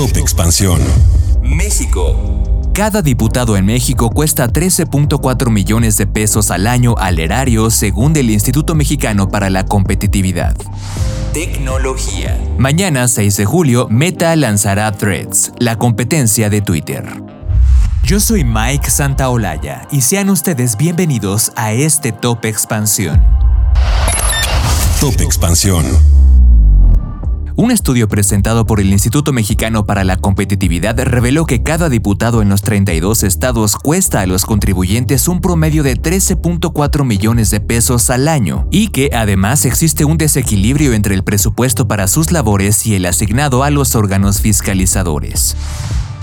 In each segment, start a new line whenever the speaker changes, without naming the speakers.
Top Expansión.
México. Cada diputado en México cuesta 13.4 millones de pesos al año al erario según el Instituto Mexicano para la Competitividad. Tecnología. Mañana 6 de julio, Meta lanzará Threads, la competencia de Twitter. Yo soy Mike Santaolalla y sean ustedes bienvenidos a este Top Expansión.
Top Expansión.
Un estudio presentado por el Instituto Mexicano para la Competitividad reveló que cada diputado en los 32 estados cuesta a los contribuyentes un promedio de 13.4 millones de pesos al año y que además existe un desequilibrio entre el presupuesto para sus labores y el asignado a los órganos fiscalizadores.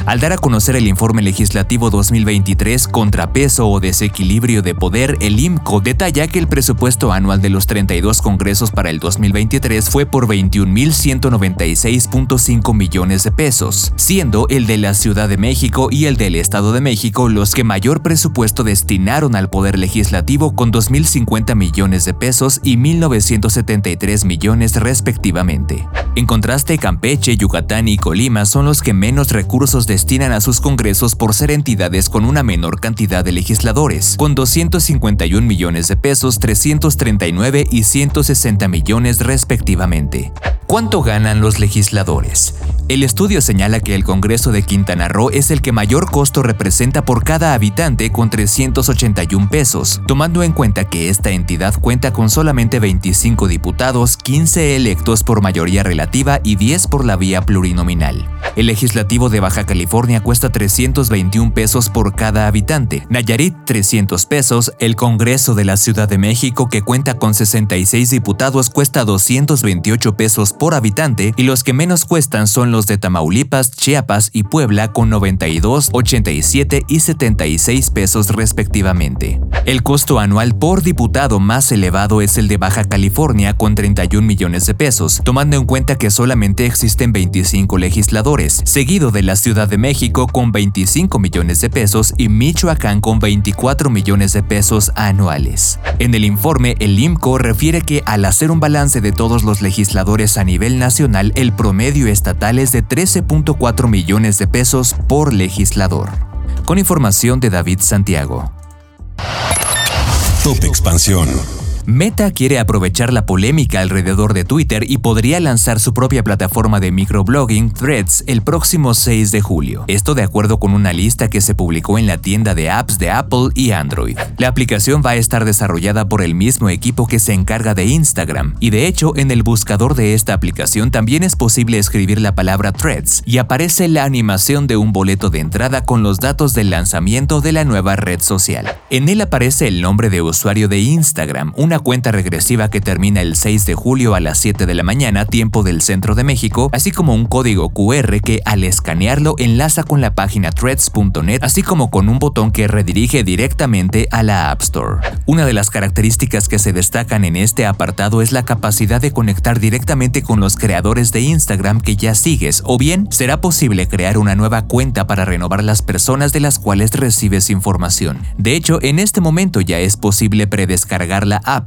Al dar a conocer el informe legislativo 2023 Contrapeso o Desequilibrio de Poder, el IMCO detalla que el presupuesto anual de los 32 congresos para el 2023 fue por 21.196.5 millones de pesos, siendo el de la Ciudad de México y el del Estado de México los que mayor presupuesto destinaron al Poder Legislativo con 2.050 millones de pesos y 1.973 millones respectivamente. En contraste, Campeche, Yucatán y Colima son los que menos recursos de destinan a sus congresos por ser entidades con una menor cantidad de legisladores, con 251 millones de pesos, 339 y 160 millones respectivamente. ¿Cuánto ganan los legisladores? El estudio señala que el Congreso de Quintana Roo es el que mayor costo representa por cada habitante con 381 pesos, tomando en cuenta que esta entidad cuenta con solamente 25 diputados, 15 electos por mayoría relativa y 10 por la vía plurinominal. El legislativo de Baja California cuesta 321 pesos por cada habitante, Nayarit 300 pesos, el Congreso de la Ciudad de México que cuenta con 66 diputados cuesta 228 pesos por habitante y los que menos cuestan son los de Tamaulipas, Chiapas y Puebla con 92, 87 y 76 pesos respectivamente. El costo anual por diputado más elevado es el de Baja California con 31 millones de pesos, tomando en cuenta que solamente existen 25 legisladores, seguido de la Ciudad de México con 25 millones de pesos y Michoacán con 24 millones de pesos anuales. En el informe, el IMCO refiere que al hacer un balance de todos los legisladores a nivel nacional, el promedio estatal es de 13.4 millones de pesos por legislador. Con información de David Santiago.
Top Expansión.
Meta quiere aprovechar la polémica alrededor de Twitter y podría lanzar su propia plataforma de microblogging Threads el próximo 6 de julio. Esto de acuerdo con una lista que se publicó en la tienda de apps de Apple y Android. La aplicación va a estar desarrollada por el mismo equipo que se encarga de Instagram y de hecho en el buscador de esta aplicación también es posible escribir la palabra Threads y aparece la animación de un boleto de entrada con los datos del lanzamiento de la nueva red social. En él aparece el nombre de usuario de Instagram, una cuenta regresiva que termina el 6 de julio a las 7 de la mañana, tiempo del centro de México, así como un código QR que al escanearlo enlaza con la página threads.net, así como con un botón que redirige directamente a la App Store. Una de las características que se destacan en este apartado es la capacidad de conectar directamente con los creadores de Instagram que ya sigues, o bien será posible crear una nueva cuenta para renovar las personas de las cuales recibes información. De hecho, en este momento ya es posible predescargar la app